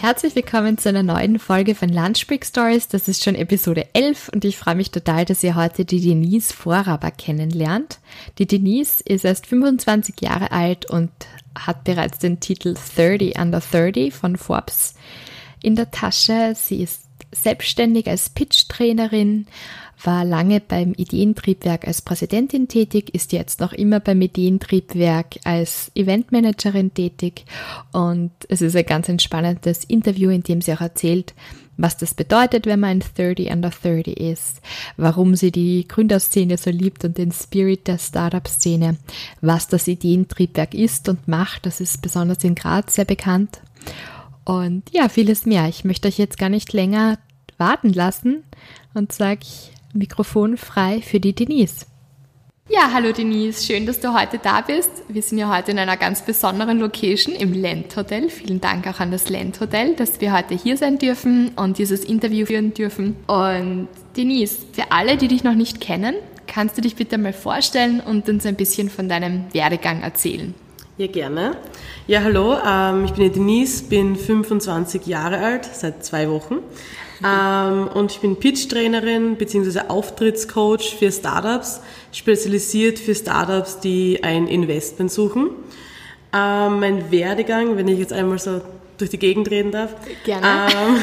Herzlich willkommen zu einer neuen Folge von Lunchbreak Stories. Das ist schon Episode 11 und ich freue mich total, dass ihr heute die Denise Vorraber kennenlernt. Die Denise ist erst 25 Jahre alt und hat bereits den Titel 30 Under 30 von Forbes in der Tasche. Sie ist selbstständig als Pitch-Trainerin, war lange beim Ideentriebwerk als Präsidentin tätig, ist jetzt noch immer beim Ideentriebwerk als Eventmanagerin tätig und es ist ein ganz entspannendes Interview, in dem sie auch erzählt, was das bedeutet, wenn man 30 under 30 ist, warum sie die Gründerszene so liebt und den Spirit der Startup-Szene, was das Ideentriebwerk ist und macht, das ist besonders in Graz sehr bekannt. Und ja, vieles mehr. Ich möchte euch jetzt gar nicht länger warten lassen und sage Mikrofon frei für die Denise. Ja, hallo Denise, schön, dass du heute da bist. Wir sind ja heute in einer ganz besonderen Location im Land Hotel. Vielen Dank auch an das Land Hotel, dass wir heute hier sein dürfen und dieses Interview führen dürfen. Und Denise, für alle, die dich noch nicht kennen, kannst du dich bitte mal vorstellen und uns ein bisschen von deinem Werdegang erzählen? Ja, gerne. Ja, hallo, ähm, ich bin die Denise, bin 25 Jahre alt, seit zwei Wochen. Ähm, und ich bin Pitch-Trainerin bzw. Auftrittscoach für Startups, spezialisiert für Startups, die ein Investment suchen. Ähm, mein Werdegang, wenn ich jetzt einmal so durch die Gegend reden darf. Gerne. Ähm,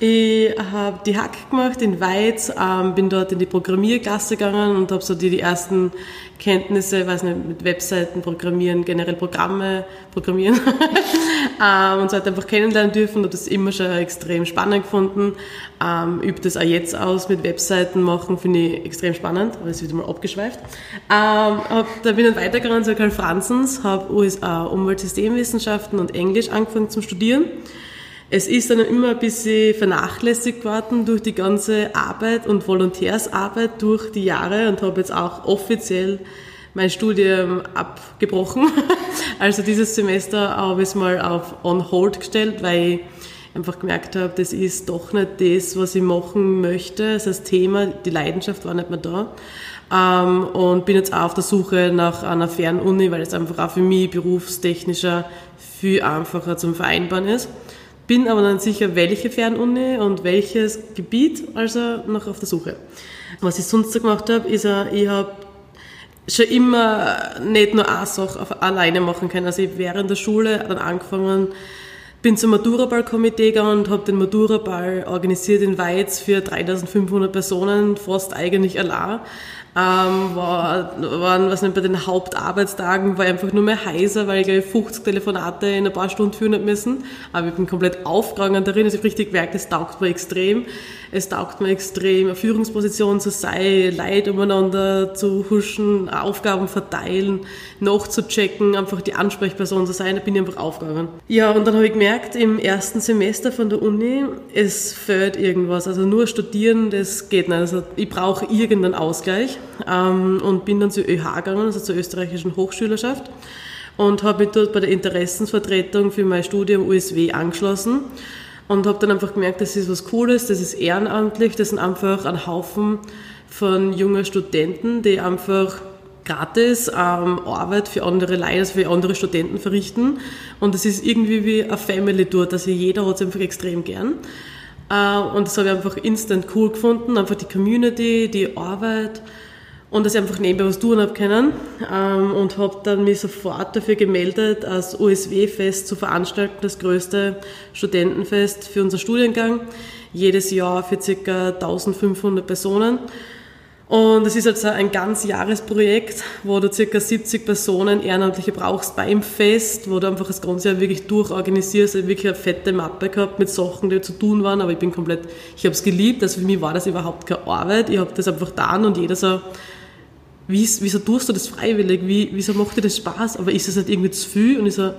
ich habe die Hack gemacht in Weiz, ähm, bin dort in die Programmierklasse gegangen und habe so die, die ersten Kenntnisse, weiß nicht, mit Webseiten programmieren, generell Programme programmieren ähm, und so halt einfach kennenlernen dürfen. Habe das immer schon extrem spannend gefunden. Ähm, übe das auch jetzt aus mit Webseiten machen, finde ich extrem spannend, aber ist wieder mal abgeschweift. Ähm, hab, da bin ich dann weitergegangen zu Karl Franzens, habe USA Umweltsystemwissenschaften und Englisch angefangen zum Studieren. Es ist dann immer ein bisschen vernachlässigt worden durch die ganze Arbeit und Volontärsarbeit durch die Jahre und habe jetzt auch offiziell mein Studium abgebrochen. Also dieses Semester habe ich es mal auf on hold gestellt, weil ich einfach gemerkt habe, das ist doch nicht das, was ich machen möchte. Das Thema, die Leidenschaft war nicht mehr da. Ähm, und bin jetzt auch auf der Suche nach einer Fernuni, weil es einfach auch für mich berufstechnischer viel einfacher zum Vereinbaren ist bin aber dann sicher, welche Fernuni und welches Gebiet, also noch auf der Suche. Was ich sonst so gemacht habe, ist, ich habe schon immer nicht nur eine Sache alleine machen können. Also ich während der Schule dann angefangen, bin zum Maturaball-Komitee gegangen und habe den Maturaball organisiert in Weiz für 3500 Personen, fast eigentlich allein ähm, war, waren, was nicht, bei den Hauptarbeitstagen war einfach nur mehr heiser, weil ich gleich 50 Telefonate in ein paar Stunden führen habe müssen. Aber ich bin komplett aufgegangen darin, also ich richtig gemerkt, es taugt mir extrem. Es taugt mir extrem, eine Führungsposition zu sein, Leid umeinander zu huschen, Aufgaben verteilen, nachzuchecken, einfach die Ansprechperson zu sein, da bin ich einfach aufgegangen. Ja, und dann habe ich gemerkt, im ersten Semester von der Uni, es fehlt irgendwas. Also nur studieren, das geht nicht. Also ich brauche irgendeinen Ausgleich ähm, und bin dann zur ÖH gegangen, also zur österreichischen Hochschülerschaft und habe mich dort bei der Interessensvertretung für mein Studium USW angeschlossen und habe dann einfach gemerkt, das ist was Cooles, das ist ehrenamtlich, das sind einfach ein Haufen von jungen Studenten, die einfach gratis ähm, Arbeit für andere Leute, also für andere Studenten verrichten und es ist irgendwie wie eine Family dort, also jeder hat es einfach extrem gern. Äh, und das habe ich einfach instant cool gefunden, einfach die Community, die Arbeit und dass ich einfach nebenbei was tun habe können ähm, und habe dann mich sofort dafür gemeldet, als USW-Fest zu veranstalten, das größte Studentenfest für unser Studiengang, jedes Jahr für ca. 1500 Personen. Und es ist jetzt ein ganz Jahresprojekt, wo du circa 70 Personen Ehrenamtliche brauchst beim Fest, wo du einfach das ganze Jahr wirklich durchorganisierst. Ich habe wirklich eine fette Mappe gehabt mit Sachen, die zu tun waren, aber ich bin komplett, ich habe es geliebt. Also für mich war das überhaupt keine Arbeit. Ich habe das einfach getan und jeder so, wieso tust du das freiwillig? Wie, wieso macht dir das Spaß? Aber ist das nicht irgendwie zu viel? Und ich so,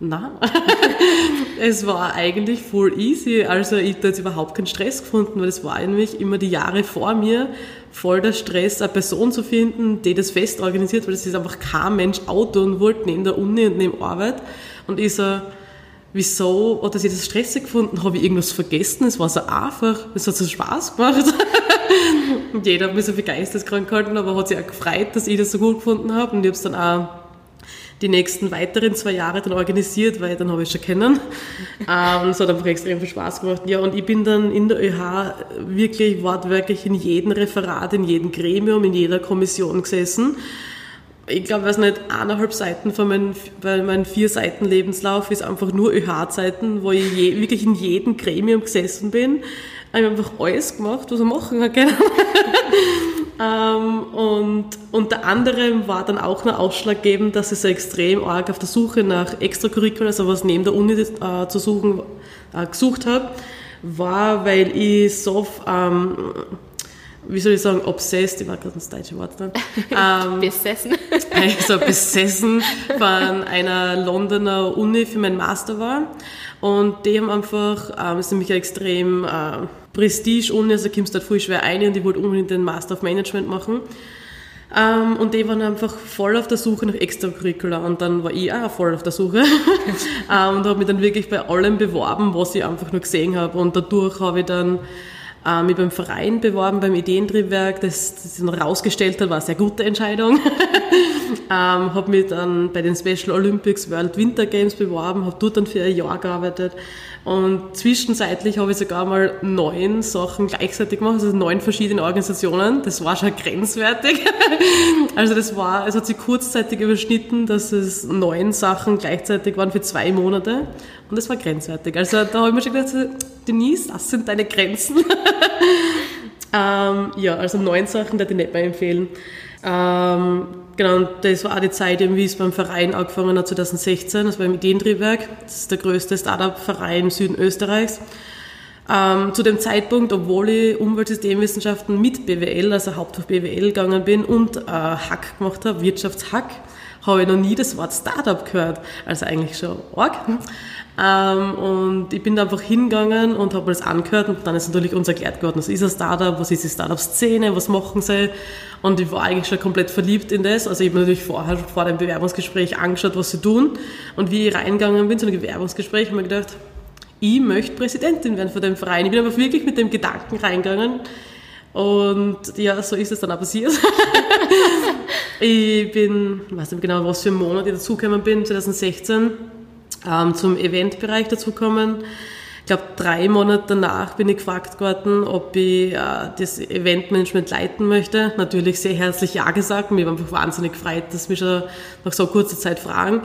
nein. es war eigentlich voll easy. Also ich habe jetzt überhaupt keinen Stress gefunden, weil es war eigentlich immer die Jahre vor mir voll der Stress, eine Person zu finden, die das Fest organisiert, weil es ist einfach kein Mensch Auto und wollte neben der Uni und neben Arbeit. Und ich so, wieso oder dass ich das stressig gefunden, habe ich irgendwas vergessen, es war so einfach, es hat so Spaß gemacht. und jeder hat mich so begeistert gehalten, aber hat sich auch gefreut, dass ich das so gut gefunden habe und ich habe es dann auch die nächsten weiteren zwei Jahre dann organisiert, weil dann habe ich schon kennen. Ähm, es hat einfach extrem viel Spaß gemacht. Ja, und ich bin dann in der ÖH wirklich wortwörtlich in jedem Referat, in jedem Gremium, in jeder Kommission gesessen. Ich glaube, weiß nicht, eineinhalb Seiten von meinem, mein vier Seiten Lebenslauf ist einfach nur ÖH-Zeiten, wo ich je, wirklich in jedem Gremium gesessen bin. Ich habe einfach alles gemacht, was ich machen kann. Ähm, und unter anderem war dann auch noch ausschlaggebend, dass ich so extrem arg auf der Suche nach Extracurricular, also was neben der Uni äh, zu suchen, äh, gesucht habe, war, weil ich so, ähm, wie soll ich sagen, obsessed, ich war gerade das deutsche Wort dann. Ähm, besessen. Also besessen von einer Londoner Uni für meinen Master war. Und die haben einfach, ähm, ist nämlich extrem, äh, Prestige-Uni, also kommst du halt voll schwer ein und ich wollte unbedingt den Master of Management machen. Ähm, und die waren einfach voll auf der Suche nach Extracurricula und dann war ich auch voll auf der Suche ähm, und habe mich dann wirklich bei allem beworben, was ich einfach nur gesehen habe und dadurch habe ich dann äh, mich beim Verein beworben, beim Ideentriebwerk, das, das dann rausgestellt hat, war eine sehr gute Entscheidung. ähm, habe mich dann bei den Special Olympics World Winter Games beworben, habe dort dann für ein Jahr gearbeitet und zwischenzeitlich habe ich sogar mal neun Sachen gleichzeitig gemacht, also neun verschiedene Organisationen. Das war schon grenzwertig. Also das war, es hat sich kurzzeitig überschnitten, dass es neun Sachen gleichzeitig waren für zwei Monate. Und das war grenzwertig. Also da habe ich mir schon gedacht, Denise, das sind deine Grenzen. ähm, ja, also neun Sachen, die ich nicht mehr empfehlen. Ähm, genau, das war auch die Zeit, wie es beim Verein angefangen hat, 2016, das war im Ideentriebwerk. Das ist der größte Startup-Verein im Süden Österreichs. Ähm, zu dem Zeitpunkt, obwohl ich Umweltsystemwissenschaften mit BWL, also Hauptfach BWL gegangen bin und äh, Hack gemacht habe, Wirtschaftshack, habe ich noch nie das Wort Startup gehört. Also eigentlich schon arg. Ähm, und ich bin da einfach hingegangen und habe mir das angehört und dann ist natürlich uns erklärt geworden, was ist ein Startup, was ist die Startup-Szene, was machen sie. Und ich war eigentlich schon komplett verliebt in das. Also ich habe natürlich vorher, vor dem Bewerbungsgespräch angeschaut, was sie tun. Und wie ich reingegangen bin zu einem Bewerbungsgespräch, habe ich mir gedacht, ich möchte Präsidentin werden von dem Verein. Ich bin aber wirklich mit dem Gedanken reingegangen. Und ja, so ist es dann auch passiert. ich bin, ich weiß nicht genau, was für einen Monat ich dazugekommen bin, 2016 ähm, zum Eventbereich dazukommen. Ich glaube, drei Monate danach bin ich gefragt worden, ob ich äh, das Eventmanagement leiten möchte. Natürlich sehr herzlich Ja gesagt. Mir war einfach wahnsinnig gefreut, dass mich schon nach so kurzer Zeit fragen.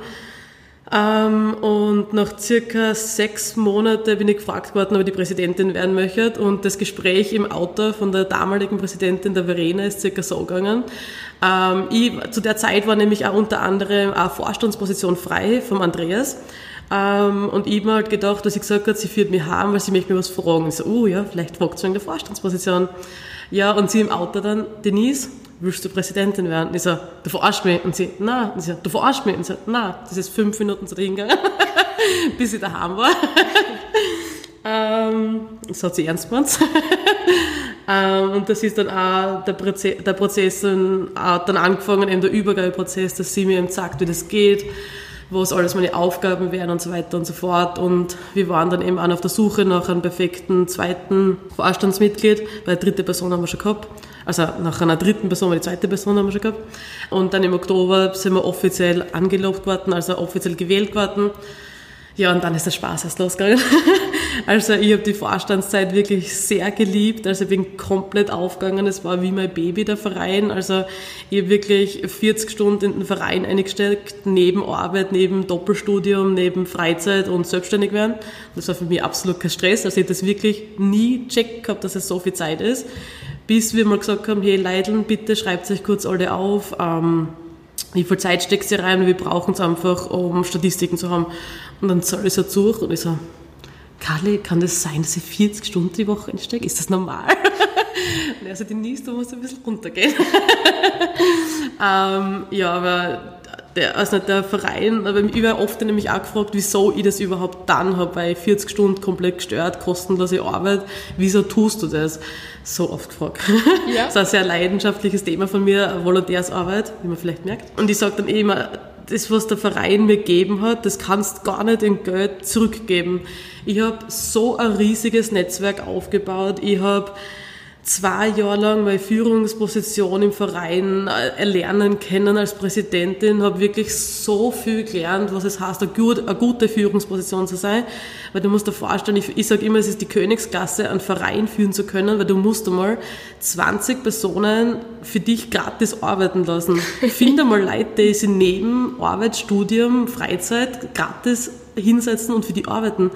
Ähm, und nach circa sechs Monaten bin ich gefragt worden, ob ich die Präsidentin werden möchte. Und das Gespräch im Auto von der damaligen Präsidentin der Verena ist circa so gegangen. Ähm, ich, zu der Zeit war nämlich auch unter anderem eine Vorstandsposition frei vom Andreas. Ähm, und ich habe mir halt gedacht, dass sie gesagt hat, sie führt mich heim, weil sie möchte mir was fragen. Ich so, oh ja, vielleicht fragt sie in der Vorstandsposition. Ja, und sie im Auto dann, Denise, willst du Präsidentin werden? Ich so, du verarschst mich. Und sie, nein. Und sie du verarschst mich. Und ich so, nein. Das ist fünf Minuten so dahingegangen, bis ich daheim war. ähm, das hat sie ernst gemeint. ähm, und das ist dann auch der, Proze der Prozess dann, auch dann angefangen, eben der Übergabeprozess, dass sie mir eben sagt, wie das geht was alles meine Aufgaben wären und so weiter und so fort. Und wir waren dann eben auch auf der Suche nach einem perfekten zweiten Vorstandsmitglied, weil die dritte Person haben wir schon gehabt. Also nach einer dritten Person, weil die zweite Person haben wir schon gehabt. Und dann im Oktober sind wir offiziell angelobt worden, also offiziell gewählt worden. Ja, und dann ist der Spaß erst losgegangen. Also ich habe die Vorstandszeit wirklich sehr geliebt. Also ich bin komplett aufgegangen. Es war wie mein Baby, der Verein. Also ich habe wirklich 40 Stunden in den Verein eingesteckt, neben Arbeit, neben Doppelstudium, neben Freizeit und selbstständig werden. Das war für mich absolut kein Stress. Also ich habe das wirklich nie checkt gehabt, dass es so viel Zeit ist bis wir mal gesagt haben, hey Leideln, bitte schreibt euch kurz alle auf, ähm, wie viel Zeit steckst du rein, wir brauchen es einfach, um Statistiken zu haben. Und dann zahle ich so durch und ich so, Kali, kann das sein, dass ich 40 Stunden die Woche einstecke? Ist das normal? und er so, Denise, du musst ein bisschen runtergehen. ähm, ja, aber der, also der Verein, aber ich werde oft nämlich auch gefragt, wieso ich das überhaupt dann habe, weil ich 40 Stunden komplett gestört, kostenlose Arbeit, wieso tust du das? So oft gefragt. Ja. Das ist ein sehr leidenschaftliches Thema von mir, Volontärsarbeit, wie man vielleicht merkt. Und ich sage dann eh immer, das, was der Verein mir gegeben hat, das kannst gar nicht in Geld zurückgeben. Ich habe so ein riesiges Netzwerk aufgebaut. Ich habe zwei Jahre lang meine Führungsposition im Verein äh, erlernen können als Präsidentin, habe wirklich so viel gelernt, was es heißt, eine, gut, eine gute Führungsposition zu sein. Weil du musst dir vorstellen, ich, ich sage immer, es ist die Königsklasse, einen Verein führen zu können, weil du musst einmal 20 Personen für dich gratis arbeiten lassen. Finde mal Leute, die sich neben Arbeit, Studium, Freizeit gratis hinsetzen und für die arbeiten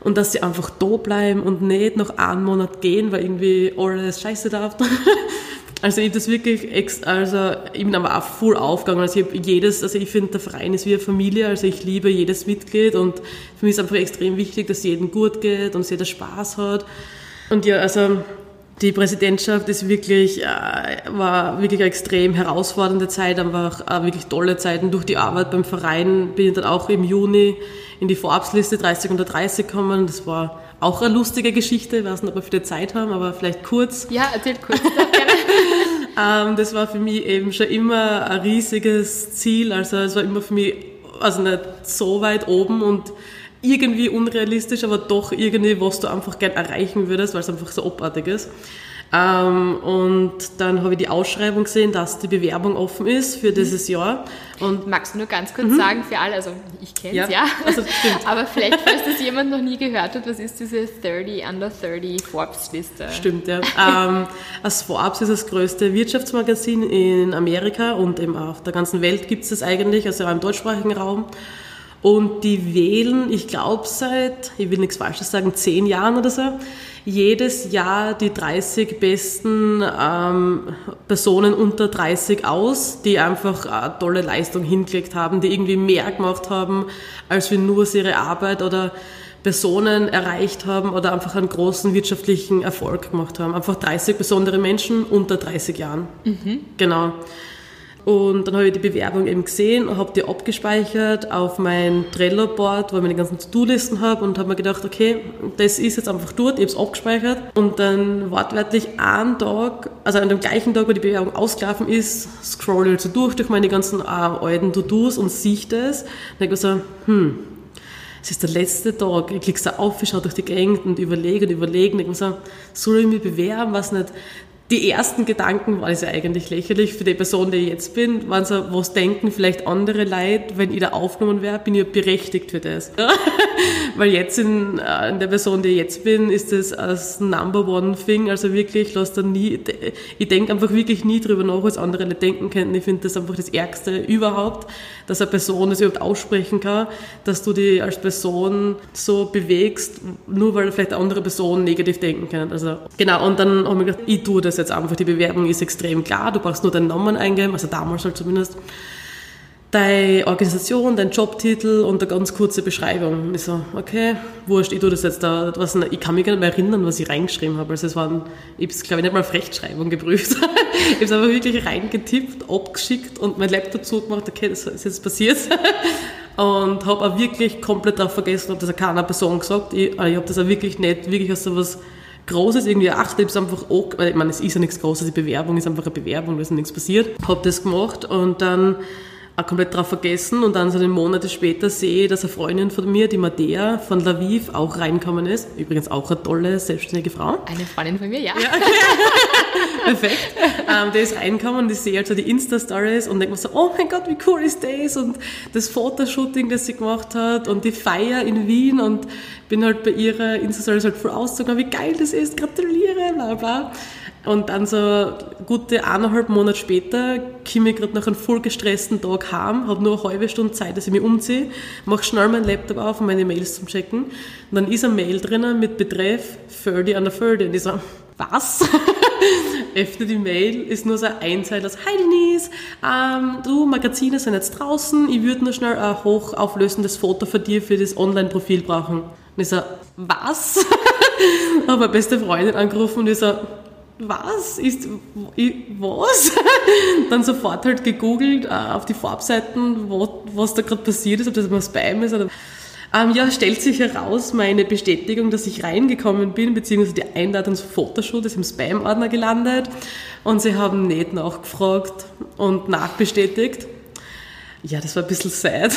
und dass sie einfach da bleiben und nicht noch einen Monat gehen, weil irgendwie alles scheiße darf. Also ich das wirklich, ex, also ich bin aber auch voll aufgegangen. Also ich habe jedes, also ich finde der Verein ist wie eine Familie, also ich liebe jedes Mitglied und für mich ist einfach extrem wichtig, dass jedem gut geht und dass jeder Spaß hat. Und ja, also die Präsidentschaft ist wirklich, äh, war wirklich eine extrem herausfordernde Zeit, einfach äh, wirklich tolle Zeiten. Durch die Arbeit beim Verein bin ich dann auch im Juni in die Forbes-Liste 30 unter 30 gekommen. Das war auch eine lustige Geschichte. Ich weiß nicht, ob wir viele Zeit haben, aber vielleicht kurz. Ja, erzählt kurz. ähm, das war für mich eben schon immer ein riesiges Ziel. Also es war immer für mich, also nicht so weit oben und irgendwie unrealistisch, aber doch irgendwie, was du einfach gern erreichen würdest, weil es einfach so abartig ist. Ähm, und dann habe ich die Ausschreibung gesehen, dass die Bewerbung offen ist für dieses mhm. Jahr. Und Magst du nur ganz kurz mhm. sagen für alle, also ich kenne es ja, ja. Also, aber vielleicht, falls das jemand noch nie gehört hat, was ist diese 30 Under 30 Forbes-Liste? Stimmt, ja. ähm, das Forbes ist das größte Wirtschaftsmagazin in Amerika und eben auf der ganzen Welt gibt es das eigentlich, also auch im deutschsprachigen Raum. Und die wählen, ich glaube seit, ich will nichts Falsches sagen, zehn Jahren oder so, jedes Jahr die 30 besten ähm, Personen unter 30 aus, die einfach eine tolle Leistung hingelegt haben, die irgendwie mehr gemacht haben, als wir nur ihre Arbeit oder Personen erreicht haben oder einfach einen großen wirtschaftlichen Erfolg gemacht haben. Einfach 30 besondere Menschen unter 30 Jahren. Mhm. Genau. Und dann habe ich die Bewerbung eben gesehen und habe die abgespeichert auf mein Trello-Board, wo ich meine ganzen To-Do-Listen habe und habe mir gedacht, okay, das ist jetzt einfach dort, ich habe es abgespeichert. Und dann wortwörtlich einen Tag, also an dem gleichen Tag, wo die Bewerbung ausgelaufen ist, scrolle ich so durch, durch meine ganzen äh, alten To-Dos und sehe das. Und denke mir so, hm, es ist der letzte Tag, ich klicke so auf, ich schaue durch die Gegend und überlege und überlege. Und mir so, soll ich mich bewerben, was nicht, die ersten Gedanken waren es ja eigentlich lächerlich für die Person, die ich jetzt bin, waren so, was denken vielleicht andere Leute, wenn ich da aufgenommen wäre, bin ich berechtigt für das. Weil jetzt in, äh, in, der Person, die ich jetzt bin, ist das als Number One Thing, also wirklich, lass da nie, ich denke einfach wirklich nie drüber nach, was andere Leute denken könnten. Ich finde das einfach das Ärgste überhaupt, dass eine Person das überhaupt aussprechen kann, dass du dich als Person so bewegst, nur weil vielleicht andere Person negativ denken kann. Also, genau, und dann habe ich gedacht, ich tue das jetzt einfach, die Bewerbung ist extrem klar, du brauchst nur deinen Namen eingeben, also damals halt zumindest, deine Organisation, dein Jobtitel und eine ganz kurze Beschreibung. Ich so, okay, wurscht, ich tue das jetzt da, was, ich kann mich gar nicht mehr erinnern, was ich reingeschrieben habe. Also es waren, ich habe glaube ich nicht mal auf Rechtschreibung geprüft. ich habe es einfach wirklich reingetippt, abgeschickt und mein Laptop zugemacht, okay, das ist jetzt passiert. und habe auch wirklich komplett darauf vergessen, habe das keiner Person gesagt. Ich, ich habe das auch wirklich nicht, wirklich als so was Großes irgendwie achtet, ich einfach auch, weil ich meine, es ist ja nichts Großes, die Bewerbung ist einfach eine Bewerbung, da ist nichts passiert. Habe das gemacht und dann auch komplett drauf vergessen und dann so einen Monate später sehe ich, dass eine Freundin von mir, die Madea von Laviv, auch reinkommen ist. Übrigens auch eine tolle, selbstständige Frau. Eine Freundin von mir, ja. ja. Perfekt. Ähm, die ist reinkommen und ich sehe halt so die Insta-Stories und denke mir so, oh mein Gott, wie cool ist das? Und das Fotoshooting, das sie gemacht hat und die Feier in Wien und bin halt bei ihrer Insta-Stories halt voll ausgezogen, wie geil das ist, gratuliere, bla bla. Und dann so gute eineinhalb Monate später komme ich gerade nach einem voll gestressten Tag heim, habe nur eine halbe Stunde Zeit, dass ich mich umziehe, mache schnell meinen Laptop auf, um meine Mails zum Checken. Und dann ist eine Mail drinnen mit Betreff 30 under 30. Und ich so, was? öffne die Mail, ist nur so ein Einzeiler, Hi Denise, ähm, du, Magazine sind jetzt draußen, ich würde nur schnell ein hochauflösendes Foto von dir für das Online-Profil brauchen. Und ich so, was? habe meine beste Freundin angerufen und ich so, was? Ist, was? Dann sofort halt gegoogelt äh, auf die Farbseiten, was da gerade passiert ist, ob das immer Spam ist oder ähm, ja, stellt sich heraus, meine Bestätigung, dass ich reingekommen bin, beziehungsweise die Einladung zum Fotoshoot ist im Spam-Ordner gelandet und sie haben nicht nachgefragt und nachbestätigt. Ja, das war ein bisschen sad.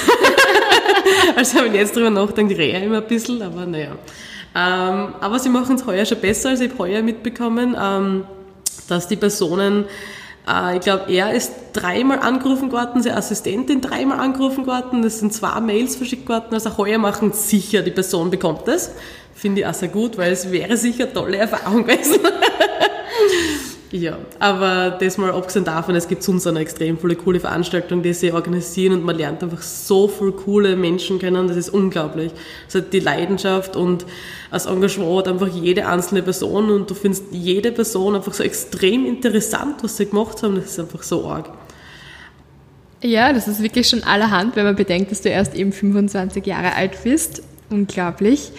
also wenn ich jetzt drüber nachdenke, rehe ich immer ein bisschen, aber naja. Ähm, aber sie machen es heuer schon besser, als ich heuer mitbekommen, ähm, dass die Personen äh, ich glaube, er ist dreimal angerufen worden, seine Assistentin dreimal angerufen worden, es sind zwei Mails verschickt worden, also heuer machen sicher, die Person bekommt das. Finde ich auch sehr gut, weil es wäre sicher eine tolle Erfahrung gewesen. Ja, aber das mal abgesehen davon, es gibt sonst eine extrem viele coole Veranstaltung, die sie organisieren und man lernt einfach so viele coole Menschen kennen, das ist unglaublich. Also die Leidenschaft und das Engagement hat einfach jede einzelne Person und du findest jede Person einfach so extrem interessant, was sie gemacht haben, das ist einfach so arg. Ja, das ist wirklich schon allerhand, wenn man bedenkt, dass du erst eben 25 Jahre alt bist. Unglaublich.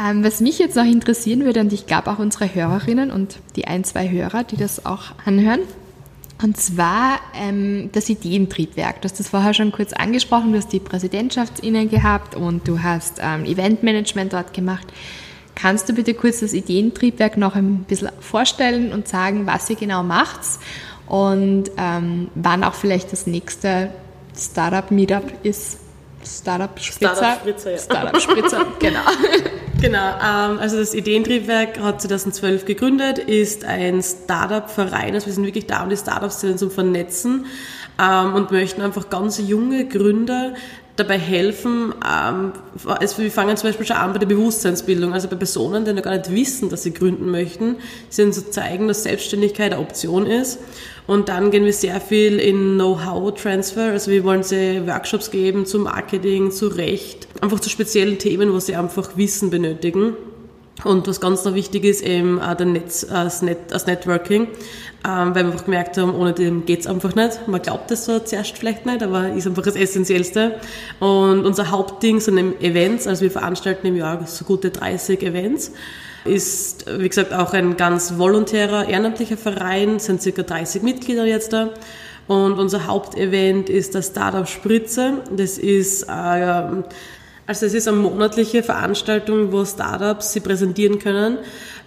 Ähm, was mich jetzt noch interessieren würde, und ich glaube auch unsere Hörerinnen und die ein, zwei Hörer, die das auch anhören, und zwar ähm, das Ideentriebwerk. Du hast das vorher schon kurz angesprochen, du hast die Präsidentschaftsinne gehabt und du hast ähm, Eventmanagement dort gemacht. Kannst du bitte kurz das Ideentriebwerk noch ein bisschen vorstellen und sagen, was ihr genau macht und ähm, wann auch vielleicht das nächste Startup-Meetup ist? Startup-Spritzer? Startup-Spritzer, ja. Startup-Spritzer, genau. Genau, ähm, also das Ideentriebwerk hat 2012 gegründet, ist ein Startup-Verein, also wir sind wirklich da, um die Startups zu vernetzen ähm, und möchten einfach ganz junge Gründer dabei helfen, ähm, also wir fangen zum Beispiel schon an bei der Bewusstseinsbildung, also bei Personen, die noch gar nicht wissen, dass sie gründen möchten, sie zu zeigen, dass Selbstständigkeit eine Option ist. Und dann gehen wir sehr viel in Know-how-Transfer, also wir wollen sie Workshops geben zu Marketing, zu Recht, einfach zu speziellen Themen, wo sie einfach Wissen benötigen. Und was ganz noch wichtig ist, eben äh, der Netz, äh, das, Net, das Networking, ähm, weil wir einfach gemerkt haben, ohne dem geht's einfach nicht. Man glaubt das so zuerst vielleicht nicht, aber ist einfach das Essentiellste. Und unser Hauptding sind eben Events, also wir veranstalten im Jahr so gute 30 Events. Ist, wie gesagt, auch ein ganz volontärer, ehrenamtlicher Verein, sind circa 30 Mitglieder jetzt da. Und unser Hauptevent ist das Startup Spritze. Das ist äh, also es ist eine monatliche Veranstaltung, wo Startups sie präsentieren können,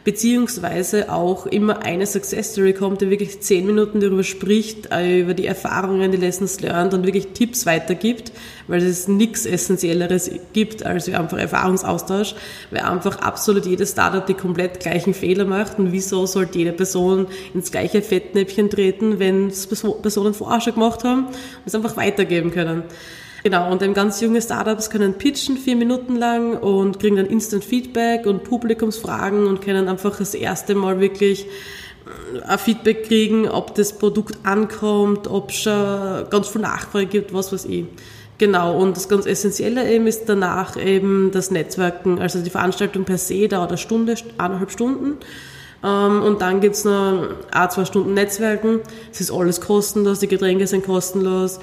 beziehungsweise auch immer eine Success Story kommt, die wirklich zehn Minuten darüber spricht, äh, über die Erfahrungen, die Lessons learned und wirklich Tipps weitergibt, weil es nichts Essentielleres gibt als einfach Erfahrungsaustausch, weil einfach absolut jedes Startup die komplett gleichen Fehler macht und wieso sollte jede Person ins gleiche Fettnäpfchen treten, wenn es Personen vorher schon gemacht haben und es einfach weitergeben können. Genau, und eben ganz junge Startups können pitchen vier Minuten lang und kriegen dann Instant Feedback und Publikumsfragen und können einfach das erste Mal wirklich äh, ein Feedback kriegen, ob das Produkt ankommt, ob es schon ganz viel Nachfrage gibt, was weiß ich. Genau, und das ganz Essentielle eben ist danach eben das Netzwerken. Also die Veranstaltung per se dauert eine Stunde, eineinhalb Stunden. Ähm, und dann gibt's noch ein, zwei Stunden Netzwerken. Es ist alles kostenlos, die Getränke sind kostenlos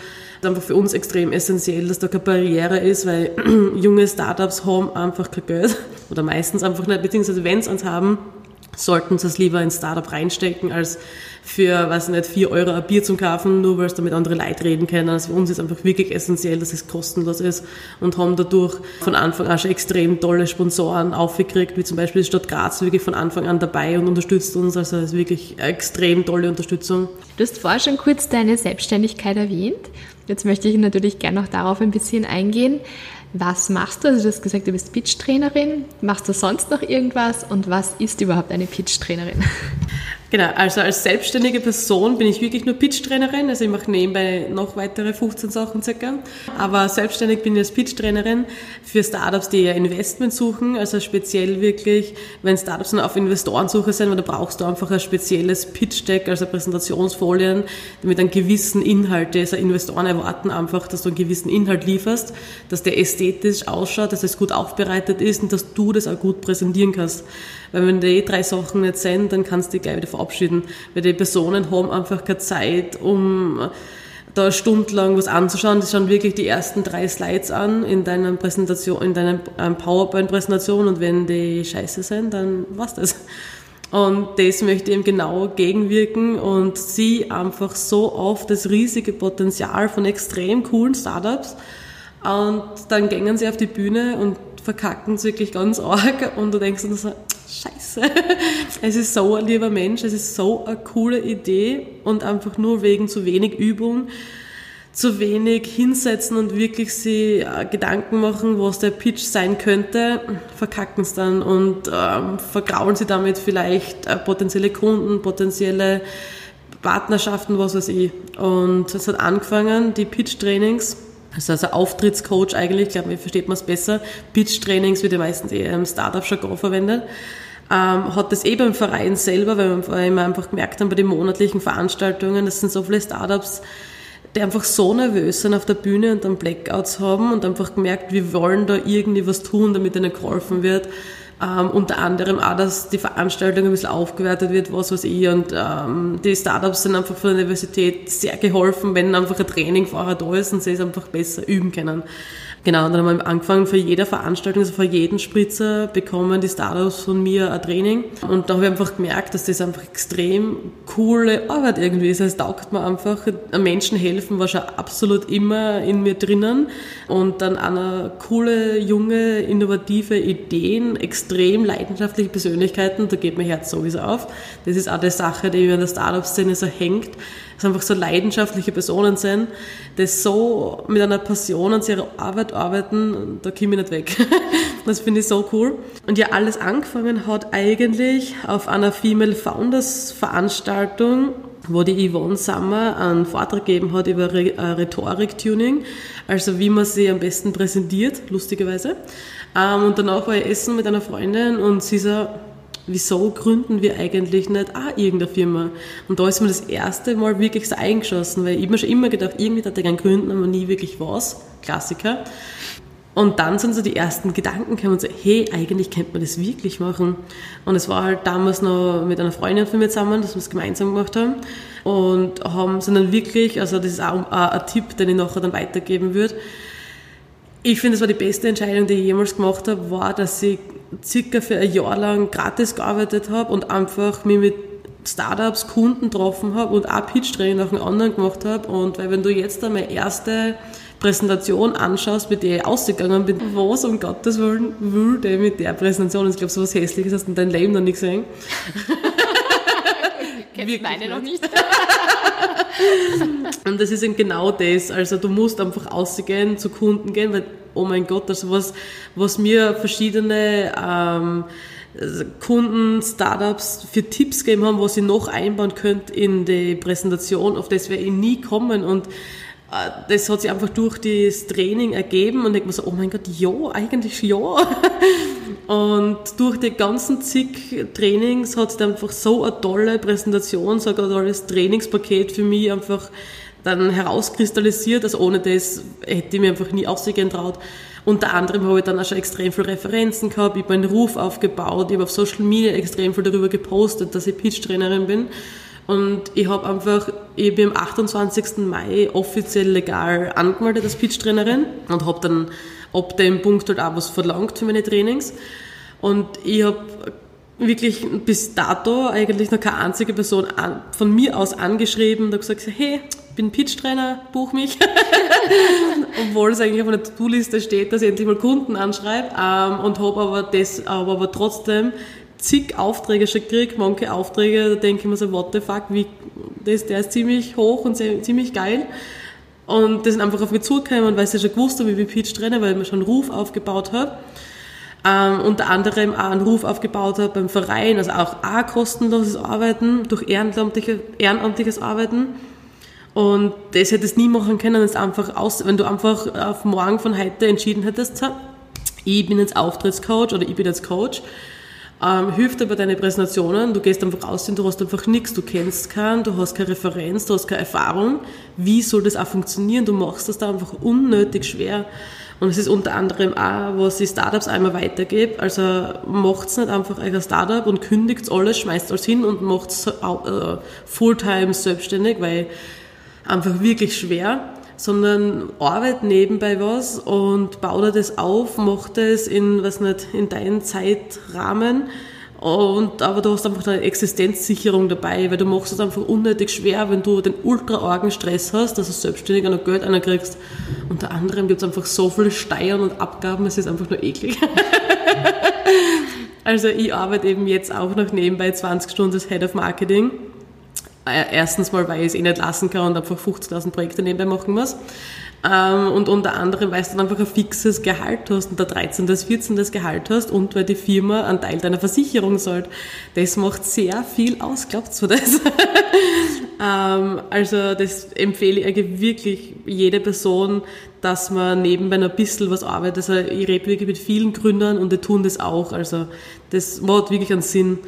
einfach für uns extrem essentiell, dass da keine Barriere ist, weil junge Startups haben einfach kein Geld oder meistens einfach nicht, beziehungsweise wenn sie eins haben, sollten sie es lieber in Startup reinstecken, als für, weiß nicht, vier Euro ein Bier zum kaufen, nur weil es damit andere Leute reden können. Also für uns ist einfach wirklich essentiell, dass es kostenlos ist und haben dadurch von Anfang an schon extrem tolle Sponsoren aufgekriegt, wie zum Beispiel die Stadt Graz wirklich von Anfang an dabei und unterstützt uns. Also es ist wirklich eine extrem tolle Unterstützung. Du hast vorher schon kurz deine Selbstständigkeit erwähnt. Jetzt möchte ich natürlich gerne noch darauf ein bisschen eingehen. Was machst du? Also du hast gesagt, du bist Pitch-Trainerin. Machst du sonst noch irgendwas? Und was ist überhaupt eine Pitch-Trainerin? Genau, also als selbstständige Person bin ich wirklich nur Pitch-Trainerin, also ich mache nebenbei noch weitere 15 Sachen circa. Aber selbstständig bin ich als Pitch-Trainerin für Startups, die ja Investment suchen, also speziell wirklich, wenn Startups auf Investorensuche sind, weil da brauchst du einfach ein spezielles Pitch-Deck, also Präsentationsfolien, damit einen gewissen Inhalt, also Investoren erwarten einfach, dass du einen gewissen Inhalt lieferst, dass der ästhetisch ausschaut, dass es gut aufbereitet ist und dass du das auch gut präsentieren kannst. Weil wenn die drei Sachen nicht sind, dann kannst du die gleich wieder verabschieden, weil die Personen haben einfach keine Zeit, um da stundenlang was anzuschauen. Die schauen wirklich die ersten drei Slides an in deiner Präsentation, in deiner ähm, PowerPoint-Präsentation und wenn die scheiße sind, dann war's das. Und das möchte ich eben genau gegenwirken und sie einfach so auf das riesige Potenzial von extrem coolen Startups. Und dann gängen sie auf die Bühne und verkacken es wirklich ganz arg. Und du denkst dann so, scheiße, es ist so ein lieber Mensch, es ist so eine coole Idee. Und einfach nur wegen zu wenig Übung zu wenig hinsetzen und wirklich sie äh, Gedanken machen, was der Pitch sein könnte, verkacken es dann und ähm, vergraulen sie damit vielleicht äh, potenzielle Kunden, potenzielle Partnerschaften, was weiß ich. Und es hat angefangen, die Pitch-Trainings, also als Auftrittscoach eigentlich, ich glaube, mir versteht man es besser. Pitch-Trainings wird ja meistens eher im Startup-Jargon verwendet. Ähm, hat das eh beim Verein selber, weil wir einfach gemerkt haben, bei den monatlichen Veranstaltungen, das sind so viele Startups, die einfach so nervös sind auf der Bühne und dann Blackouts haben und einfach gemerkt, wir wollen da irgendwie was tun, damit ihnen geholfen wird. Ähm, unter anderem auch, dass die Veranstaltung ein bisschen aufgewertet wird, was weiß ich. Und ähm, die Startups sind einfach von der Universität sehr geholfen, wenn einfach ein Training vorher da ist und sie es einfach besser üben können. Genau, und dann haben wir angefangen, für jede Veranstaltung, also für jeden Spritzer bekommen die Startups von mir ein Training. Und da habe ich einfach gemerkt, dass das einfach extrem coole Arbeit irgendwie ist. Es taugt mir einfach, Menschen helfen war schon absolut immer in mir drinnen. Und dann eine coole, junge, innovative Ideen, extrem leidenschaftliche Persönlichkeiten, da geht mein Herz sowieso auf. Das ist auch die Sache, die mir in der Startup-Szene so hängt dass einfach so leidenschaftliche Personen sind, die so mit einer Passion an ihrer Arbeit arbeiten, da komme ich nicht weg. das finde ich so cool. Und ja, alles angefangen hat eigentlich auf einer Female Founders Veranstaltung, wo die Yvonne Sommer einen Vortrag gegeben hat über äh, Rhetorik-Tuning, also wie man sie am besten präsentiert, lustigerweise. Ähm, und danach war ich essen mit einer Freundin und sie so, wieso gründen wir eigentlich nicht auch irgendeine Firma? Und da ist mir das erste Mal wirklich so eingeschossen, weil ich mir schon immer gedacht, irgendwie hätte ich gerne gründen, aber nie wirklich was. Klassiker. Und dann sind so die ersten Gedanken gekommen und so, hey, eigentlich könnte man das wirklich machen. Und es war halt damals noch mit einer Freundin von mir zusammen, dass wir es gemeinsam gemacht haben. Und haben, sind dann wirklich, also das ist auch ein Tipp, den ich nachher dann weitergeben würde. Ich finde, es war die beste Entscheidung, die ich jemals gemacht habe, war, dass ich circa für ein Jahr lang gratis gearbeitet habe und einfach mich mit Startups, Kunden getroffen habe und auch Pitch-Training nach dem anderen gemacht habe. Und weil wenn du jetzt einmal erste Präsentation anschaust, mit der ich ausgegangen bin, was um Gottes Willen will der mit der Präsentation? Ich glaube, so was Hässliches hast du in deinem Leben noch nicht gesehen. Kennst meine noch nicht. und das ist eben genau das. Also du musst einfach ausgehen, zu Kunden gehen, weil oh mein Gott, also was, was mir verschiedene ähm, Kunden, Startups für Tipps gegeben haben, was ich noch einbauen könnte in die Präsentation, auf das wäre ich nie kommen und das hat sich einfach durch das Training ergeben und ich mir so, oh mein Gott, ja, eigentlich ja. Und durch die ganzen zig Trainings hat es einfach so eine tolle Präsentation, so ein tolles Trainingspaket für mich einfach dann herauskristallisiert. Also ohne das hätte ich mir einfach nie ausgehen traut. Unter anderem habe ich dann auch schon extrem viele Referenzen gehabt, ich habe meinen Ruf aufgebaut, ich habe auf Social Media extrem viel darüber gepostet, dass ich Pitch-Trainerin bin. Und ich habe einfach, ich bin am 28. Mai offiziell legal angemeldet als Pitch-Trainerin und habe dann ab dem Punkt halt auch was verlangt für meine Trainings. Und ich habe wirklich bis dato eigentlich noch keine einzige Person von mir aus angeschrieben und gesagt, hey, bin Pitch-Trainer, buch mich. Obwohl es eigentlich auf einer To-Do-Liste steht, dass ich endlich mal Kunden anschreibe. Ähm, und habe aber, das, aber trotzdem zig Aufträge schon gekriegt, manche Aufträge, da denke ich mir so, what the fuck, wie, das, der ist ziemlich hoch und sehr, ziemlich geil. Und das sind einfach auf mich zugekommen, weil ich schon gewusst habe, wie ich Pitch-Trainer, weil ich mir schon einen Ruf aufgebaut habe. Ähm, unter anderem auch einen Ruf aufgebaut habe beim Verein, also auch, auch kostenloses Arbeiten durch ehrenamtliche, ehrenamtliches Arbeiten und das hättest du nie machen können, ist einfach aus, wenn du einfach auf morgen von heute entschieden hättest, ich bin jetzt Auftrittscoach oder ich bin jetzt Coach, ähm, hilft dir bei deinen Präsentationen, du gehst einfach raus und du hast einfach nichts, du kennst keinen, du hast keine Referenz, du hast keine Erfahrung. Wie soll das auch funktionieren? Du machst das da einfach unnötig schwer. Und es ist unter anderem auch, was ich Startups einmal weitergebe. Also macht's nicht einfach euer Startup und kündigt alles, schmeißt alles hin und macht's äh, Fulltime selbstständig, weil einfach wirklich schwer sondern arbeit nebenbei was und baut das auf, macht es in, was nicht, in deinen Zeitrahmen und, aber du hast einfach eine Existenzsicherung dabei, weil du machst es einfach unnötig schwer, wenn du den ultra argen Stress hast, dass du selbstständig noch Geld kriegst. Unter anderem gibt es einfach so viele Steuern und Abgaben, es ist einfach nur eklig. also ich arbeite eben jetzt auch noch nebenbei 20 Stunden als Head of Marketing. Äh, erstens mal, weil ich es eh nicht lassen kann und einfach 50.000 Projekte nebenbei machen muss. Ähm, und unter anderem, weil du dann einfach ein fixes Gehalt hast und der 13. das 14. das Gehalt hast und weil die Firma einen Teil deiner Versicherung zahlt. Das macht sehr viel aus, glaubst du das? ähm, also das empfehle ich wirklich jede Person, dass man nebenbei ein bisschen was arbeitet. Also ich rede wirklich mit vielen Gründern und die tun das auch. Also das macht wirklich einen Sinn.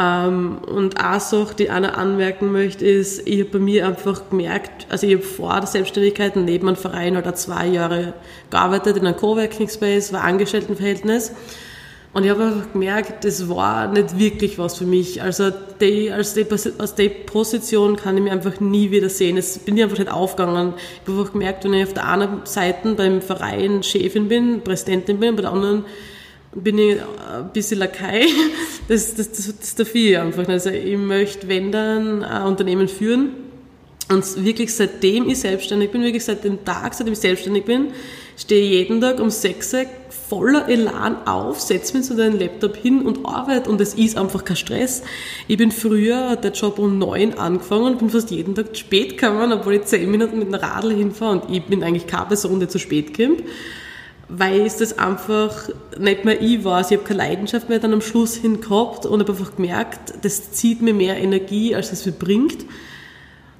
Ähm, und eine Sache, die noch anmerken möchte, ist, ich habe bei mir einfach gemerkt, also ich habe vor der Selbstständigkeit neben einem Verein oder zwei Jahre gearbeitet in einem Coworking Space, war Angestelltenverhältnis. Und ich habe einfach gemerkt, das war nicht wirklich was für mich. Also die, als die, aus der Position kann ich mich einfach nie wieder sehen. Es bin ich einfach nicht aufgegangen. Ich habe einfach gemerkt, wenn ich auf der einen Seite beim Verein Chefin bin, Präsidentin bin, bei der anderen bin ich ein bisschen Lakai. Das, das, das, das der Vier einfach. Also ich möchte, wenn dann, ein Unternehmen führen. Und wirklich seitdem ich selbstständig bin, wirklich seit dem Tag, seitdem ich selbstständig bin, stehe ich jeden Tag um 6 Uhr voller Elan auf, setze mich zu deinem Laptop hin und arbeite und es ist einfach kein Stress. Ich bin früher, der Job um 9 angefangen und bin fast jeden Tag spät gekommen, obwohl ich 10 Minuten mit einem Radl hinfahre und ich bin eigentlich keine Person, die zu spät kommt weil es das einfach nicht mehr ich war. Also ich habe keine Leidenschaft mehr dann am Schluss hin gehabt und habe einfach gemerkt, das zieht mir mehr Energie, als es mir bringt.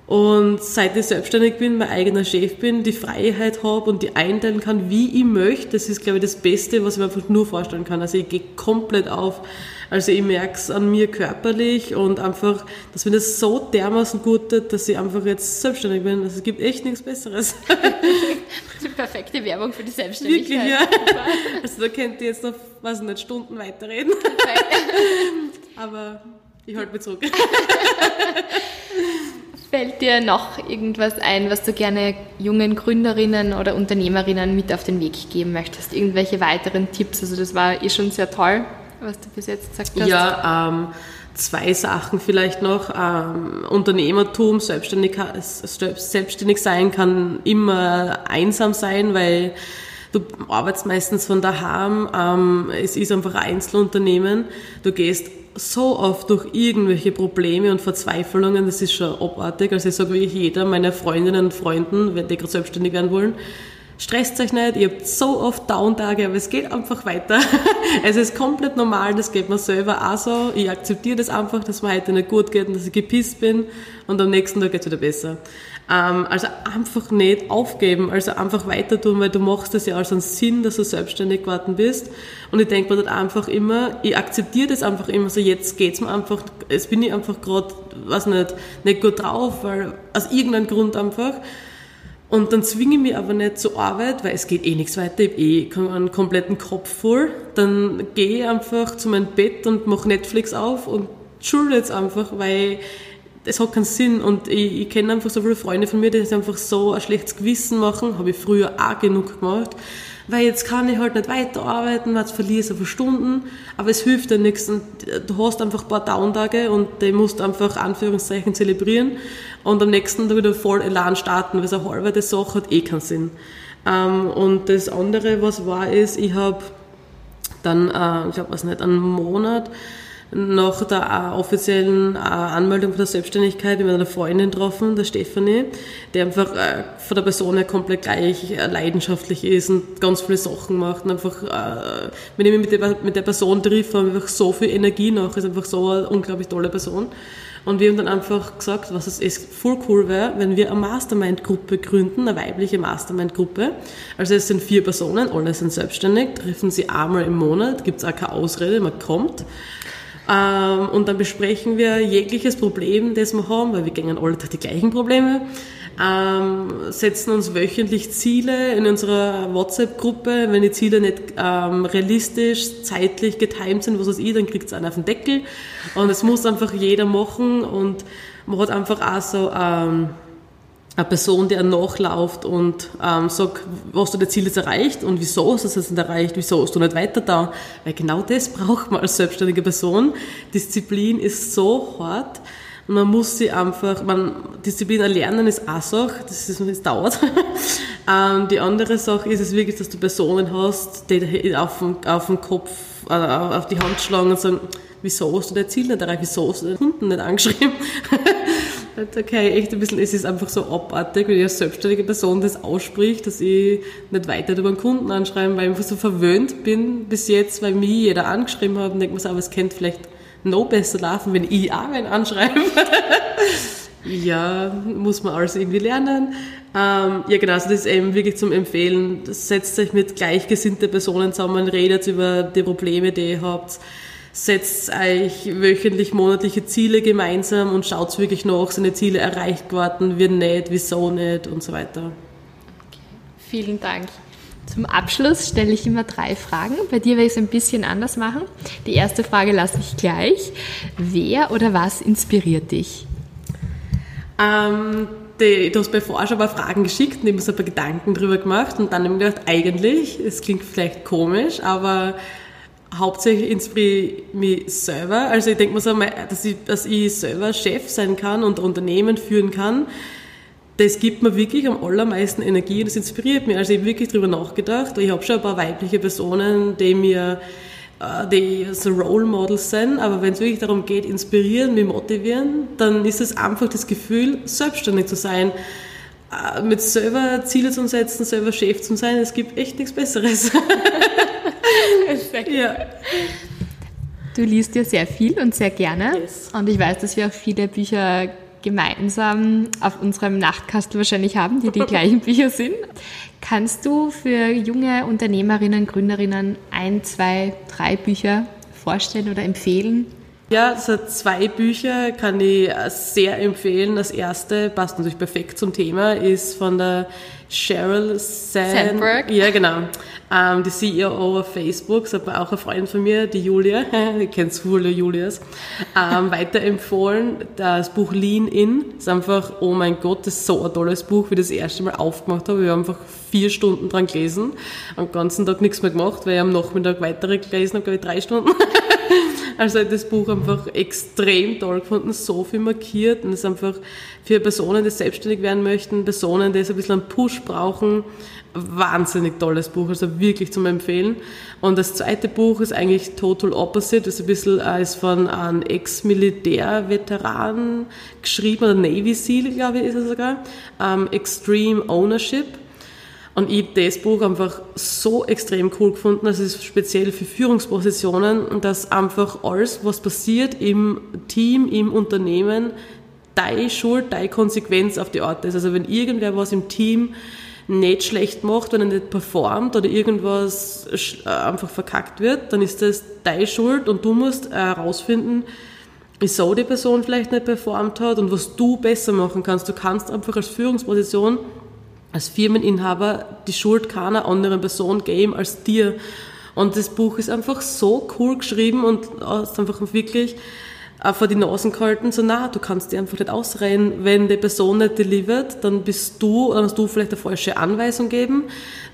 Und seit ich selbstständig bin, mein eigener Chef bin, die Freiheit habe und die einteilen kann, wie ich möchte, das ist, glaube ich, das Beste, was ich mir einfach nur vorstellen kann. Also ich gehe komplett auf. Also ich merke es an mir körperlich und einfach, dass mir das so dermaßen gut tut, dass ich einfach jetzt selbstständig bin. Also es gibt echt nichts Besseres. Die perfekte Werbung für die Selbstständigkeit. Wirklich, ja. Also da könnt ihr jetzt noch, weiß nicht, Stunden weiterreden. Aber ich halte mich zurück. Fällt dir noch irgendwas ein, was du gerne jungen Gründerinnen oder Unternehmerinnen mit auf den Weg geben möchtest? Irgendwelche weiteren Tipps? Also das war eh schon sehr toll was du bis jetzt gesagt hast? Ja, ähm, zwei Sachen vielleicht noch. Ähm, Unternehmertum, selbstständig, selbstständig sein kann immer einsam sein, weil du arbeitest meistens von daheim. Ähm, es ist einfach ein Einzelunternehmen. Du gehst so oft durch irgendwelche Probleme und Verzweiflungen, das ist schon abartig. Also ich sage wirklich jeder meiner Freundinnen und Freunden, wenn die gerade selbstständig werden wollen, stresst euch nicht, ihr habt so oft Down-Tage, aber es geht einfach weiter. es ist komplett normal, das geht mir selber auch so. Ich akzeptiere das einfach, dass mir heute nicht gut geht und dass ich gepisst bin und am nächsten Tag geht es wieder besser. Ähm, also einfach nicht aufgeben, also einfach weiter tun, weil du machst das ja als einen Sinn, dass du selbstständig geworden bist. Und ich denke mir dann einfach immer, ich akzeptiere das einfach immer so, jetzt geht's mir einfach, jetzt bin ich einfach gerade, weiß nicht, nicht gut drauf, weil aus irgendeinem Grund einfach. Und dann zwinge ich mich aber nicht zur Arbeit, weil es geht eh nichts weiter, ich habe eh einen kompletten Kopf voll. Dann gehe ich einfach zu meinem Bett und mache Netflix auf und schulde jetzt einfach, weil es hat keinen Sinn. Und ich, ich kenne einfach so viele Freunde von mir, die einfach so ein schlechtes Gewissen machen, habe ich früher auch genug gemacht weil jetzt kann ich halt nicht weiterarbeiten, weil jetzt verliere ich so viele Stunden, aber es hilft dir nichts und du hast einfach ein paar Downtage und die musst du einfach Anführungszeichen zelebrieren und am nächsten Tag wieder voll Elan starten, weil so eine halbe Sache hat eh keinen Sinn. Ähm, und das andere, was war, ist, ich habe dann, äh, ich glaube, was nicht, einen Monat nach der äh, offiziellen äh, Anmeldung von der Selbstständigkeit mit einer Freundin getroffen, der Stefanie, die einfach äh, von der Person her komplett gleich leidenschaftlich ist und ganz viele Sachen macht und einfach, wenn ich mich mit der, Person triffe, habe ich einfach so viel Energie nach, ist einfach so eine unglaublich tolle Person. Und wir haben dann einfach gesagt, was es ist voll cool wäre, wenn wir eine Mastermind-Gruppe gründen, eine weibliche Mastermind-Gruppe. Also es sind vier Personen, alle sind selbstständig, treffen sie einmal im Monat, gibt es auch keine Ausrede, man kommt. Ähm, und dann besprechen wir jegliches Problem, das wir haben, weil wir gehen alle durch die gleichen Probleme. ähm, setzen uns wöchentlich Ziele in unserer WhatsApp-Gruppe. Wenn die Ziele nicht ähm, realistisch, zeitlich getimt sind, was weiß ich, dann kriegt es einen auf den Deckel. Und es muss einfach jeder machen und man hat einfach auch so ähm, eine Person, die nachläuft und ähm, sagt, was du das Ziel jetzt erreicht und wieso hast du es jetzt nicht erreicht, wieso hast du nicht weiter da. Weil genau das braucht man als selbstständige Person. Disziplin ist so hart. Man muss sie einfach, man, Disziplin erlernen ist eine Sache, das, ist, das dauert. ähm, die andere Sache ist es wirklich, dass du Personen hast, die auf den, auf den Kopf, äh, auf die Hand schlagen und sagen, wieso hast du dein Ziel nicht erreicht, wieso hast du den Kunden nicht angeschrieben? okay, echt ein bisschen, es ist einfach so abartig, wenn ich als selbstständige Person das ausspricht, dass ich nicht weiter über einen Kunden anschreiben, weil ich einfach so verwöhnt bin bis jetzt, weil mich jeder angeschrieben hat und denkt mir so, aber es kennt vielleicht noch besser laufen, wenn ich auch einen anschreibe. ja, muss man alles irgendwie lernen. Ähm, ja, genau, also das ist eben wirklich zum Empfehlen. Setzt euch mit gleichgesinnten Personen zusammen, redet über die Probleme, die ihr habt setzt euch wöchentlich, monatliche Ziele gemeinsam und schaut wirklich nach, sind die Ziele erreicht geworden, wird nicht, wieso nicht und so weiter. Okay. Vielen Dank. Zum Abschluss stelle ich immer drei Fragen. Bei dir werde ich es ein bisschen anders machen. Die erste Frage lasse ich gleich. Wer oder was inspiriert dich? Ähm, die, du hast vorher schon mal Fragen geschickt und ich habe mir so ein paar Gedanken drüber gemacht und dann habe ich gedacht, eigentlich, es klingt vielleicht komisch, aber hauptsächlich inspiriere ich mich selber. Also ich denke mir so, dass ich, dass ich selber Chef sein kann und Unternehmen führen kann, das gibt mir wirklich am allermeisten Energie und das inspiriert mich. Also ich habe wirklich darüber nachgedacht. Ich habe schon ein paar weibliche Personen, die mir äh, die so Role Models sind, aber wenn es wirklich darum geht, inspirieren, mich motivieren, dann ist es einfach das Gefühl, selbstständig zu sein, mit selber Ziele zu setzen, selber Chef zu sein. Es gibt echt nichts Besseres. ja. Du liest ja sehr viel und sehr gerne. Yes. Und ich weiß, dass wir auch viele Bücher gemeinsam auf unserem Nachtkastel wahrscheinlich haben, die die gleichen Bücher sind. Kannst du für junge Unternehmerinnen, Gründerinnen ein, zwei, drei Bücher vorstellen oder empfehlen? Ja, also zwei Bücher kann ich sehr empfehlen. Das erste passt natürlich perfekt zum Thema, ist von der Sheryl Sand Sandberg. Ja, genau. Ähm, die CEO auf Facebook, das hat auch eine Freundin von mir, die Julia, die kennt viele Julias, ähm, weiterempfohlen. Das Buch Lean In ist einfach, oh mein Gott, das ist so ein tolles Buch, wie ich das erste Mal aufgemacht habe. Wir haben einfach vier Stunden dran gelesen, am ganzen Tag nichts mehr gemacht, weil ich am Nachmittag weitere gelesen habe, glaube ich, drei Stunden. Also das Buch einfach extrem toll gefunden, so viel markiert und es einfach für Personen, die selbstständig werden möchten, Personen, die so ein bisschen einen Push brauchen, wahnsinnig tolles Buch, also wirklich zum Empfehlen. Und das zweite Buch ist eigentlich Total Opposite, das ist ein bisschen als von einem Ex-Militär-Veteran geschrieben, oder Navy SEAL, glaube ich, ist er sogar, um, ähm, Extreme Ownership. Und ich habe das Buch einfach so extrem cool gefunden, dass es speziell für Führungspositionen dass einfach alles, was passiert im Team, im Unternehmen, deine Schuld, deine Konsequenz auf die Art ist. Also wenn irgendwer was im Team nicht schlecht macht, wenn er nicht performt oder irgendwas äh, einfach verkackt wird, dann ist das deine Schuld und du musst herausfinden, wieso die Person vielleicht nicht performt hat und was du besser machen kannst. Du kannst einfach als Führungsposition als Firmeninhaber die Schuld keiner anderen Person geben als dir. Und das Buch ist einfach so cool geschrieben und ist einfach wirklich vor die Nasen gehalten, so, na, du kannst dir einfach nicht ausrennen. Wenn die Person nicht delivert, dann bist du, dann hast du vielleicht eine falsche Anweisung gegeben,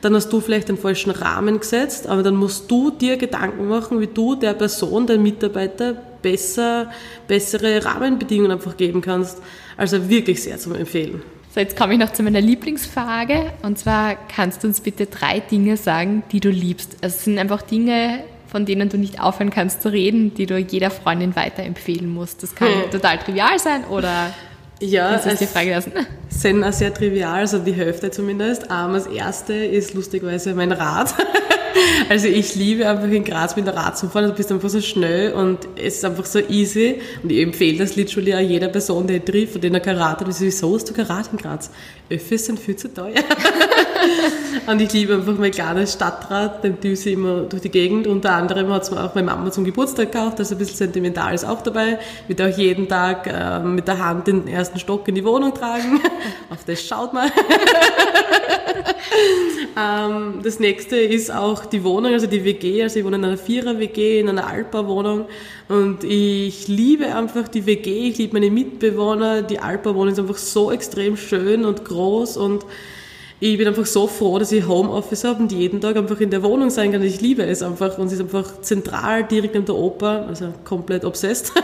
dann hast du vielleicht den falschen Rahmen gesetzt, aber dann musst du dir Gedanken machen, wie du der Person, der Mitarbeiter besser, bessere Rahmenbedingungen einfach geben kannst. Also wirklich sehr zum Empfehlen. So, jetzt komme ich noch zu meiner Lieblingsfrage. Und zwar kannst du uns bitte drei Dinge sagen, die du liebst. Also es sind einfach Dinge, von denen du nicht aufhören kannst zu reden, die du jeder Freundin weiterempfehlen musst. Das kann hm. total trivial sein oder ja, kannst du es dir freilassen? sind auch sehr trivial, also die Hälfte zumindest. Um, das erste ist lustigerweise mein Rad. also ich liebe einfach in Graz mit der Rad zu fahren, du bist einfach so schnell und es ist einfach so easy und ich empfehle das literally auch jeder Person, die ich trifft und den er Karate, wieso hast du Karate in Graz? Öffis sind viel zu teuer. und ich liebe einfach mein kleines Stadtrad, den düse ich immer durch die Gegend. Unter anderem hat es mir auch meine Mama zum Geburtstag gekauft, also ein bisschen sentimental ist auch dabei. Wird auch jeden Tag äh, mit der Hand den ersten Stock in die Wohnung tragen. Auf das schaut man. ähm, das nächste ist auch die Wohnung, also die WG. Also ich wohne in einer Vierer-WG, in einer Alpa-Wohnung. Und ich liebe einfach die WG, ich liebe meine Mitbewohner. Die Alpa-Wohnung ist einfach so extrem schön und groß und ich bin einfach so froh, dass ich Homeoffice habe und jeden Tag einfach in der Wohnung sein kann. Ich liebe es einfach und es ist einfach zentral, direkt neben der Oper, also komplett obsessed.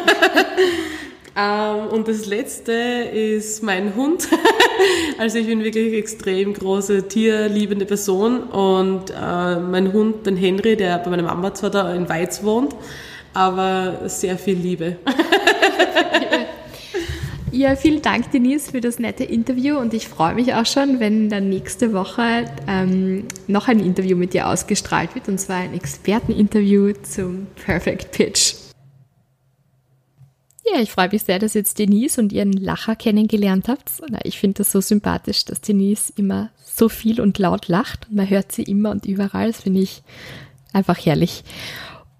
Ähm, und das letzte ist mein Hund. also ich bin wirklich extrem große tierliebende Person und äh, mein Hund, den Henry, der bei meiner Mama zwar da in Weiz wohnt, aber sehr viel Liebe. Ja, vielen Dank, Denise, für das nette Interview und ich freue mich auch schon, wenn dann nächste Woche ähm, noch ein Interview mit dir ausgestrahlt wird und zwar ein Experteninterview zum Perfect Pitch. Ja, ich freue mich sehr, dass ihr jetzt Denise und ihren Lacher kennengelernt habt. Ich finde das so sympathisch, dass Denise immer so viel und laut lacht. Man hört sie immer und überall. Das finde ich einfach herrlich.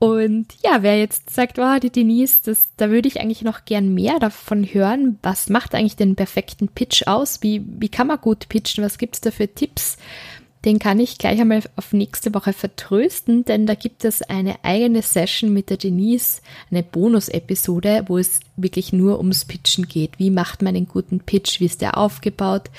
Und ja, wer jetzt sagt, oh, die Denise, das, da würde ich eigentlich noch gern mehr davon hören. Was macht eigentlich den perfekten Pitch aus? Wie, wie kann man gut pitchen? Was gibt es da für Tipps? Den kann ich gleich einmal auf nächste Woche vertrösten, denn da gibt es eine eigene Session mit der Denise, eine Bonus-Episode, wo es wirklich nur ums Pitchen geht. Wie macht man einen guten Pitch? Wie ist der aufgebaut?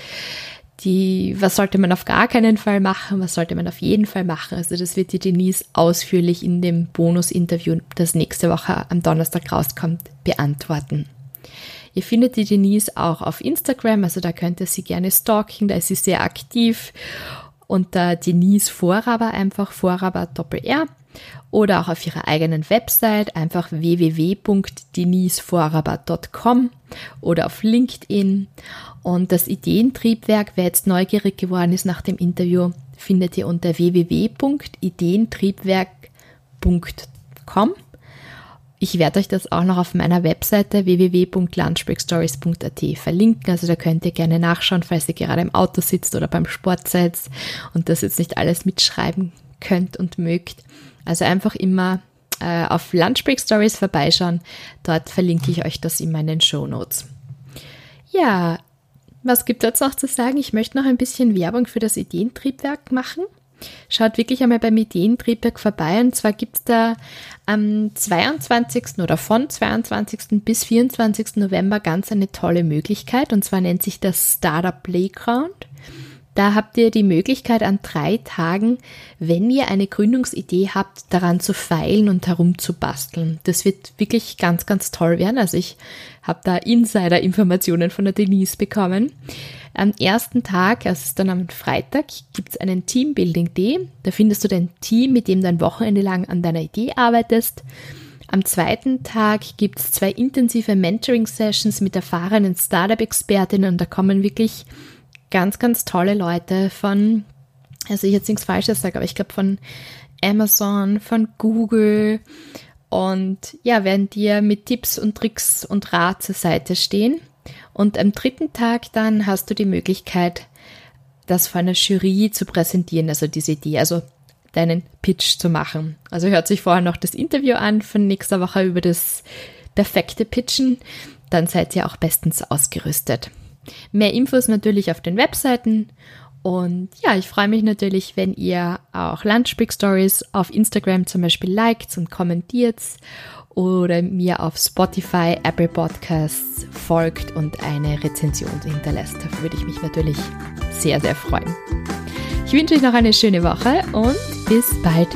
Die, was sollte man auf gar keinen Fall machen? Was sollte man auf jeden Fall machen? Also das wird die Denise ausführlich in dem Bonus-Interview, das nächste Woche am Donnerstag rauskommt, beantworten. Ihr findet die Denise auch auf Instagram, also da könnt ihr sie gerne stalken, da ist sie sehr aktiv unter Denise Vorraber, einfach Vorraber Doppel-R oder auch auf ihrer eigenen Website einfach www.denisevorraber.com oder auf LinkedIn. Und das Ideentriebwerk, wer jetzt neugierig geworden ist nach dem Interview, findet ihr unter www.ideentriebwerk.com. Ich werde euch das auch noch auf meiner Webseite www.lunchbreakstories.at verlinken. Also da könnt ihr gerne nachschauen, falls ihr gerade im Auto sitzt oder beim Sport seid und das jetzt nicht alles mitschreiben könnt und mögt. Also einfach immer äh, auf Lunchbreak Stories vorbeischauen. Dort verlinke ich euch das in meinen Show Notes. Ja, was gibt es noch zu sagen? Ich möchte noch ein bisschen Werbung für das Ideentriebwerk machen. Schaut wirklich einmal beim Ideentriebwerk vorbei. Und zwar gibt es da am 22. oder von 22. bis 24. November ganz eine tolle Möglichkeit. Und zwar nennt sich das Startup Playground. Da habt ihr die Möglichkeit an drei Tagen, wenn ihr eine Gründungsidee habt, daran zu feilen und herumzubasteln. Das wird wirklich ganz, ganz toll werden. Also ich habe da Insider-Informationen von der Denise bekommen. Am ersten Tag, also ist dann am Freitag, gibt es einen Teambuilding Day. Da findest du dein Team, mit dem du ein Wochenende lang an deiner Idee arbeitest. Am zweiten Tag gibt es zwei intensive Mentoring-Sessions mit erfahrenen Startup-Expertinnen da kommen wirklich ganz, ganz tolle Leute von, also ich jetzt nichts Falsches sage, aber ich glaube von Amazon, von Google und ja, werden dir mit Tipps und Tricks und Rat zur Seite stehen. Und am dritten Tag dann hast du die Möglichkeit, das vor einer Jury zu präsentieren, also diese Idee, also deinen Pitch zu machen. Also hört sich vorher noch das Interview an von nächster Woche über das perfekte Pitchen, dann seid ihr auch bestens ausgerüstet. Mehr Infos natürlich auf den Webseiten und ja, ich freue mich natürlich, wenn ihr auch Lunchbreak Stories auf Instagram zum Beispiel liked und kommentiert oder mir auf Spotify, Apple Podcasts folgt und eine Rezension hinterlässt. Da würde ich mich natürlich sehr, sehr freuen. Ich wünsche euch noch eine schöne Woche und bis bald.